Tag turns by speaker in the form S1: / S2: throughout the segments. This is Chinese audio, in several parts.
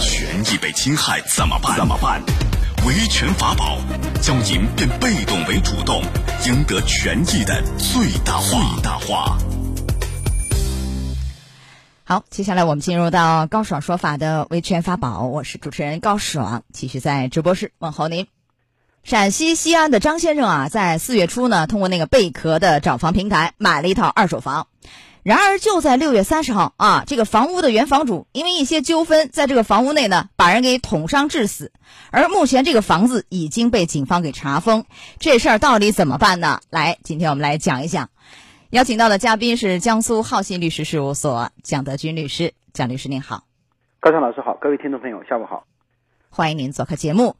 S1: 权益被侵害怎么办？怎么办？维权法宝，教您变被动为主动，赢得权益的最大化。最大化。
S2: 好，接下来我们进入到高爽说法的维权法宝，我是主持人高爽，继续在直播室问候您。陕西西安的张先生啊，在四月初呢，通过那个贝壳的找房平台买了一套二手房。然而就在六月三十号啊，这个房屋的原房主因为一些纠纷，在这个房屋内呢，把人给捅伤致死。而目前这个房子已经被警方给查封，这事儿到底怎么办呢？来，今天我们来讲一讲。邀请到的嘉宾是江苏浩信律师事务所蒋德军律师，蒋律师您好。
S3: 高强老师好，各位听众朋友下午好，
S2: 欢迎您做客节目。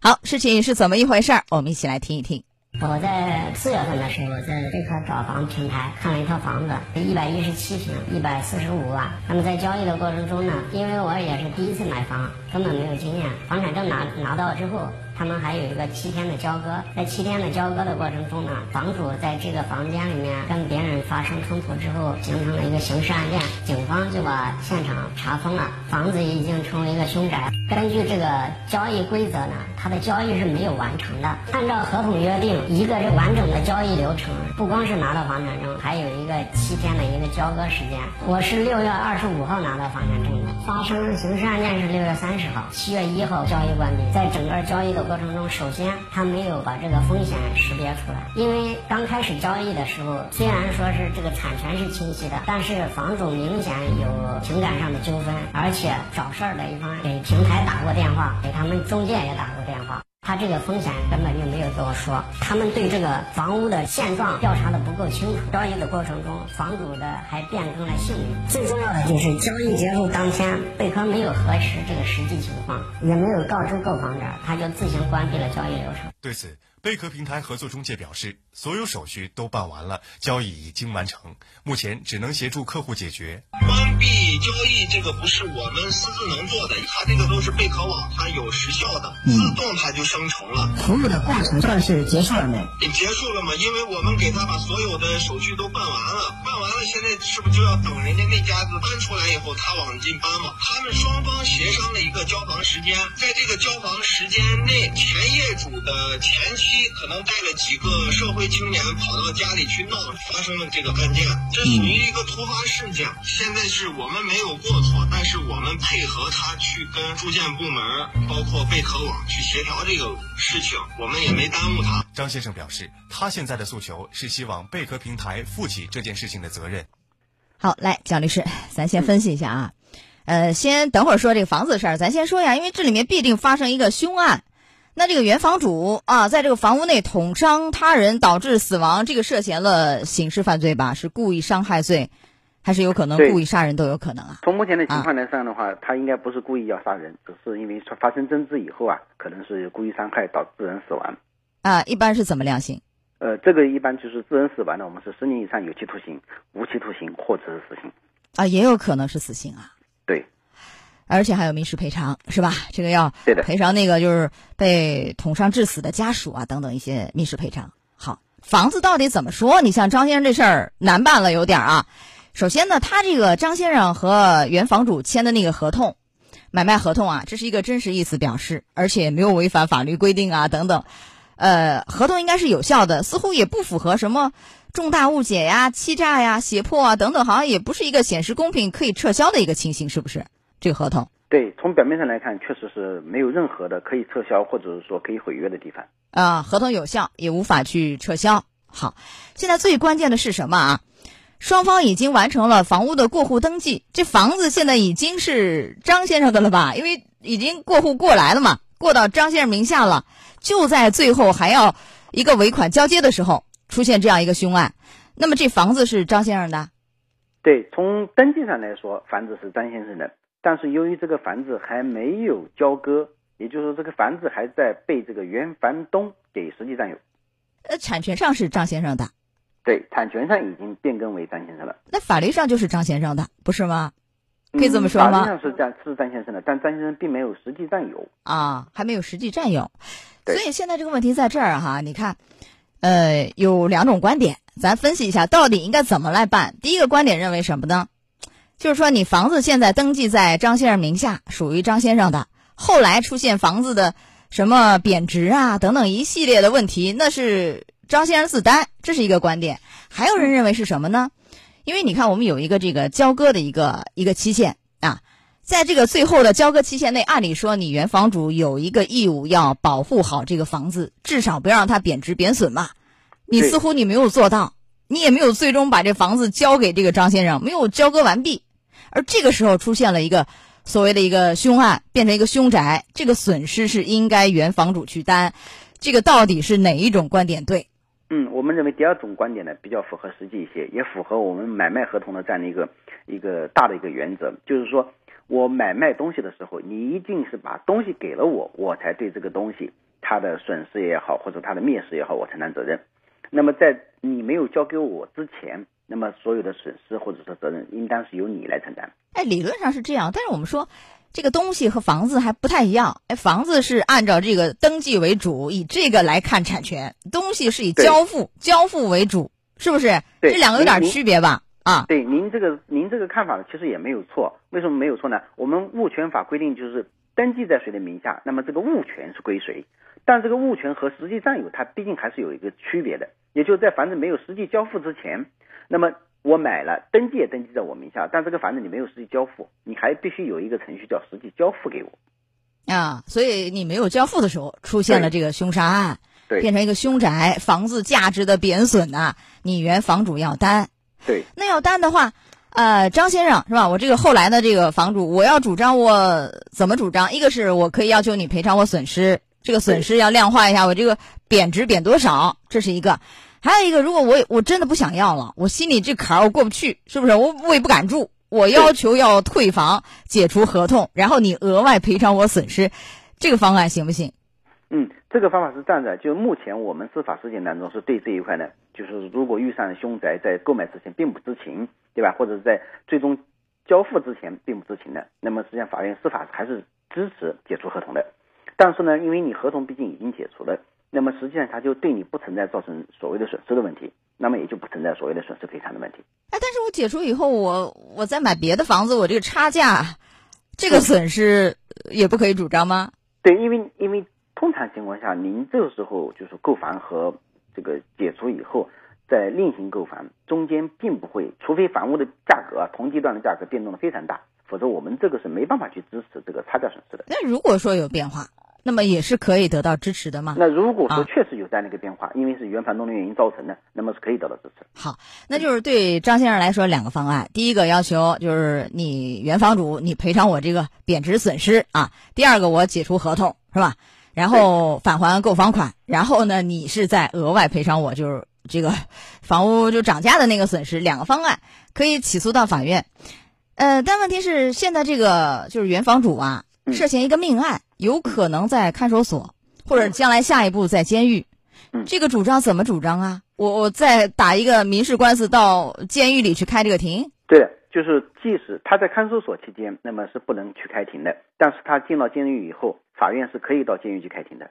S2: 好，事情是怎么一回事儿？我们一起来听一听。
S4: 我在四月份的时候，在贝壳找房平台看了一套房子，一百一十七平，一百四十五万。那么在交易的过程中呢，因为我也是第一次买房，根本没有经验，房产证拿拿到之后。他们还有一个七天的交割，在七天的交割的过程中呢，房主在这个房间里面跟别人发生冲突之后，形成了一个刑事案件，警方就把现场查封了，房子已经成为一个凶宅。根据这个交易规则呢，他的交易是没有完成的。按照合同约定，一个是完整的交易流程，不光是拿到房产证，还有一个七天的一个交割时间。我是六月二十五号拿到房产证的，发生刑事案件是六月三十号，七月一号交易关闭，在整个交易的。过程中，首先他没有把这个风险识别出来，因为刚开始交易的时候，虽然说是这个产权是清晰的，但是房主明显有情感上的纠纷，而且找事儿的一方给平台打过电话，给他们中介也打过电话。他这个风险根本就没有跟我说，他们对这个房屋的现状调查的不够清楚。交易的过程中，房主的还变更了姓名。最重要的就是交易结束当天，贝壳没有核实这个实际情况，也没有告知购房者，他就自行关闭了交易流程。
S5: 对此。贝壳平台合作中介表示，所有手续都办完了，交易已经完成，目前只能协助客户解决。
S6: 关闭交易这个不是我们私自能做的，它这个都是贝壳网，它有时效的，自动它就生成了。
S4: 服务的过程算是结束了没？
S6: 结束了嘛？因为我们给他把所有的手续都办完了，办完了，现在是不是就要等人家那家子搬出来以后，他往进搬嘛？他们双方协商了一个交房时间，在这个交房时间内，前业主的前妻。可能带了几个社会青年跑到家里去闹，发生了这个案件，这属于一个突发事件。现在是我们没有过错，但是我们配合他去跟住建部门，包括贝壳网去协调这个事情，我们也没耽误他。
S5: 张先生表示，他现在的诉求是希望贝壳平台负起这件事情的责任。
S2: 好，来，蒋律师，咱先分析一下啊，呃，先等会儿说这个房子的事儿，咱先说一下，因为这里面必定发生一个凶案。那这个原房主啊，在这个房屋内捅伤他人导致死亡，这个涉嫌了刑事犯罪吧？是故意伤害罪，还是有可能故意杀人都有可能啊？
S3: 从目前的情况来上的话，他应该不是故意要杀人，只是因为发生争执以后啊，可能是故意伤害导致人死亡。
S2: 啊，一般是怎么量刑？
S3: 呃，这个一般就是致人死亡的，我们是十年以上有期徒刑、无期徒刑或者是死刑。
S2: 啊，也有可能是死刑啊。
S3: 对。
S2: 而且还有民事赔偿，是吧？这个要赔偿那个就是被捅伤致死的家属啊，等等一些民事赔偿。好，房子到底怎么说？你像张先生这事儿难办了，有点啊。首先呢，他这个张先生和原房主签的那个合同，买卖合同啊，这是一个真实意思表示，而且没有违反法律规定啊，等等。呃，合同应该是有效的，似乎也不符合什么重大误解呀、欺诈呀、胁迫啊等等，好像也不是一个显示公平可以撤销的一个情形，是不是？这个合同
S3: 对，从表面上来看，确实是没有任何的可以撤销或者是说可以毁约的地方
S2: 啊。合同有效，也无法去撤销。好，现在最关键的是什么啊？双方已经完成了房屋的过户登记，这房子现在已经是张先生的了吧？因为已经过户过来了嘛，过到张先生名下了。就在最后还要一个尾款交接的时候，出现这样一个凶案。那么这房子是张先生的？
S3: 对，从登记上来说，房子是张先生的。但是由于这个房子还没有交割，也就是说这个房子还在被这个原房东给实际占有。
S2: 呃，产权上是张先生的。
S3: 对，产权上已经变更为张先生了。
S2: 那法律上就是张先生的，不是吗？可以这么说吗？
S3: 法律上是张是张先生的，但张先生并没有实际占有。
S2: 啊，还没有实际占有。所以现在这个问题在这儿哈，你看，呃，有两种观点，咱分析一下到底应该怎么来办。第一个观点认为什么呢？就是说你房子现在登记在张先生名下，属于张先生的，后来出现房子的什么贬值啊等等一系列的问题，那是张先生自担，这是一个观点。还有人认为是什么呢？因为你看，我们有一个这个交割的一个一个期限啊，在这个最后的交割期限内，按理说你原房主有一个义务要保护好这个房子，至少不要让它贬值贬损嘛。你似乎你没有做到，你也没有最终把这房子交给这个张先生，没有交割完毕。而这个时候出现了一个所谓的一个凶案，变成一个凶宅，这个损失是应该原房主去担。这个到底是哪一种观点对？
S3: 嗯，我们认为第二种观点呢比较符合实际一些，也符合我们买卖合同的这样的一个一个大的一个原则，就是说我买卖东西的时候，你一定是把东西给了我，我才对这个东西它的损失也好，或者它的灭失也好，我承担责任。那么在你没有交给我之前，那么所有的损失或者说责任，应当是由你来承担。
S2: 哎，理论上是这样，但是我们说这个东西和房子还不太一样。哎，房子是按照这个登记为主，以这个来看产权；东西是以交付交付为主，是不是？
S3: 对
S2: 这两个有点区别吧？啊，
S3: 对，您这个您这个看法呢，其实也没有错。为什么没有错呢？我们物权法规定就是登记在谁的名下，那么这个物权是归谁。但这个物权和实际占有，它毕竟还是有一个区别的。也就是在房子没有实际交付之前，那么我买了，登记也登记在我名下，但这个房子你没有实际交付，你还必须有一个程序叫实际交付给我。
S2: 啊，所以你没有交付的时候，出现了这个凶杀案，
S3: 对
S2: 变成一个凶宅，房子价值的贬损呐、你原房主要担。
S3: 对，
S2: 那要担的话，呃，张先生是吧？我这个后来的这个房主，我要主张我怎么主张？一个是我可以要求你赔偿我损失，这个损失要量化一下，我这个贬值贬多少，这是一个。还有一个，如果我我真的不想要了，我心里这坎儿我过不去，是不是？我我也不敢住，我要求要退房、解除合同，然后你额外赔偿我损失，这个方案行不行？
S3: 嗯，这个方法是这样的，就目前我们司法实践当中是对这一块呢，就是如果遇上凶宅在购买之前并不知情，对吧？或者是在最终交付之前并不知情的，那么实际上法院司法还是支持解除合同的。但是呢，因为你合同毕竟已经解除了，那么实际上它就对你不存在造成所谓的损失的问题，那么也就不存在所谓的损失赔偿的问题。
S2: 哎，但是我解除以后，我我再买别的房子，我这个差价，这个损失也不可以主张吗？
S3: 对，因为因为通常情况下，您这个时候就是购房和这个解除以后再另行购房，中间并不会，除非房屋的价格啊同地段的价格变动的非常大，否则我们这个是没办法去支持这个差价损失的。
S2: 那如果说有变化，那么也是可以得到支持的吗？
S3: 那如果说
S2: 啊
S3: 确实有这样的一个变化，因为是原房东的原因造成的，那么是可以得到支持。
S2: 好，那就是对张先生来说两个方案。第一个要求就是你原房主你赔偿我这个贬值损失啊，第二个我解除合同是吧？然后返还购房款，然后呢你是在额外赔偿我就是这个房屋就涨价的那个损失，两个方案可以起诉到法院。呃，但问题是现在这个就是原房主啊
S3: 嗯
S2: 涉嫌一个命案，有可能在看守所，或者将来下一步在监狱。
S3: 嗯
S2: 这个主张怎么主张啊？我我再打一个民事官司到监狱里去开这个庭
S3: 对的，就是即使他在看守所期间，那么是不能去开庭的，但是他进到监狱以后，法院是可以到监狱去开庭的。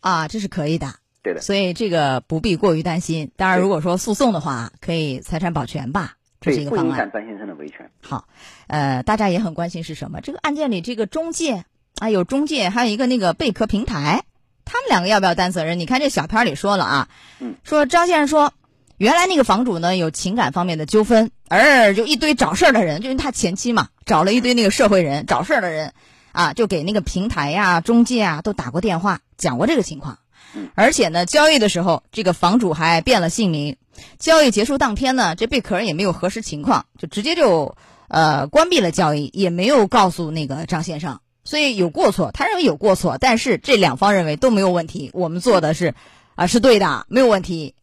S2: 啊，这是可以的。
S3: 对的，
S2: 所以这个不必过于担心。当然，如果说诉讼的话，可以财产保全吧，这是一个方案。
S3: 响张先生的维权。
S2: 好，呃，大家也很关心是什么？这个案件里这个中介啊，有中介，还有一个那个贝壳平台，他们两个要不要担责任？你看这小片儿里说了啊，
S3: 嗯，
S2: 说张先生说，原来那个房主呢有情感方面的纠纷，而就一堆找事儿的人，就因为他前妻嘛，找了一堆那个社会人找事儿的人，啊，就给那个平台呀、中介啊都打过电话，讲过这个情况。
S3: 嗯
S2: 而且呢，交易的时候，这个房主还变了姓名。交易结束当天呢，这贝壳也没有核实情况，就直接就呃关闭了交易，也没有告诉那个张先生，所以有过错，他认为有过错，但是这两方认为都没有问题，我们做的是啊、是对的，没有问题。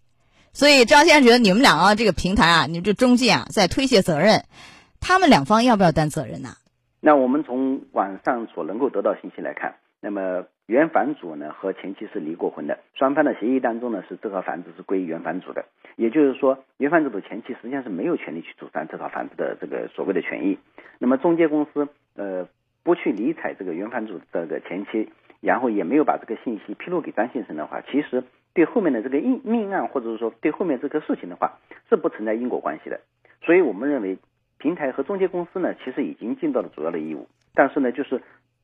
S2: 所以张先生觉得你们两个这个平台啊，你们这中介啊在推卸责任，他们两方要不要担责任呢？
S3: 那我们从网上所能够得到信息来看，那么原房主呢和前妻是离过婚的，双方的协议当中呢是这套房子是归原房主的，也就是说原房主的前妻实际上是没有权利去主张这套房子的这个所谓的权益。那么中介公司呃不去理睬这个原房主这个前妻，然后也没有把这个信息披露给张先生的话，其实对后面的这个命命案或者是说对后面这个事情的话是不存在因果关系的。所以我们认为平台和中介公司呢，其实已经尽到了主要的义务，但是呢，就是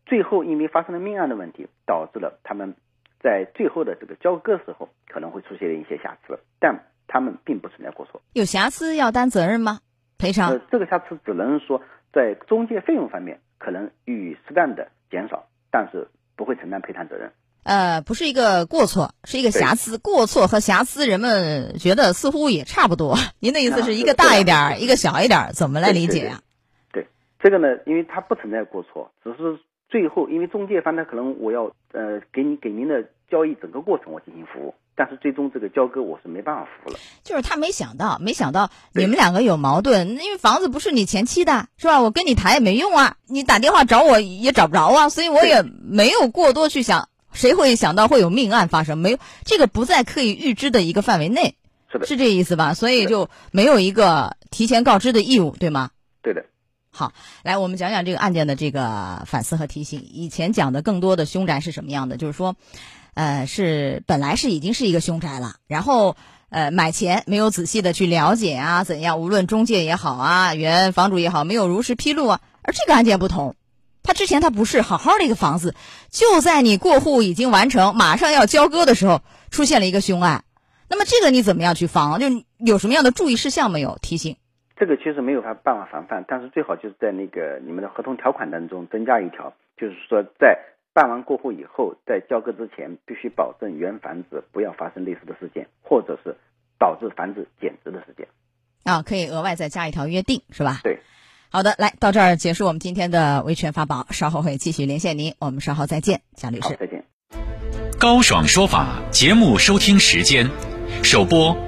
S3: 最后因为发生了命案的问题，导致了他们在最后的这个交割时候可能会出现一些瑕疵，但他们并不存在过错。
S2: 有瑕疵要担责任吗？赔偿？
S3: 呃，这个瑕疵只能说在中介费用方面可能予以适当的减少，但是不会承担赔偿责任。
S2: 呃，不是一个过错，是一个瑕疵。过错和瑕疵，人们觉得似乎也差不多。您的意思是一个大一点，一个小一点，怎么来理解呀？
S3: 对这个呢，因为它不存在过错，只是最后因为中介方他可能我要呃给你给您的交易整个过程我进行服务，但是最终这个交割我是没办法服务了。
S2: 就是他没想到，没想到你们两个有矛盾，因为房子不是你前妻的，是吧？我跟你谈也没用啊，你打电话找我也找不着啊，所以我也没有过多去想。谁会想到会有命案发生？没有，这个不在可以预知的一个范围内，
S3: 是的，
S2: 是这意思吧？所以就没有一个提前告知的义务，对吗？
S3: 对的。
S2: 好，来我们讲讲这个案件的这个反思和提醒。以前讲的更多的凶宅是什么样的？就是说，呃，是本来是已经是一个凶宅了，然后呃买前没有仔细的去了解啊，怎样？无论中介也好啊，原房主也好，没有如实披露啊。而这个案件不同。他之前他不是好好的一个房子，就在你过户已经完成，马上要交割的时候，出现了一个凶案。那么这个你怎么样去防？就有什么样的注意事项没有提醒？
S3: 这个其实没有法办法防范，但是最好就是在那个你们的合同条款当中增加一条，就是说在办完过户以后，在交割之前，必须保证原房子不要发生类似的事件，或者是导致房子减值的事件。
S2: 啊，可以额外再加一条约定，是吧？
S3: 对。
S2: 好的，来到这儿结束我们今天的维权法宝，稍后会继续连线您，我们稍后再见，蒋律师。
S3: 再见。
S1: 高爽说法节目收听时间：首播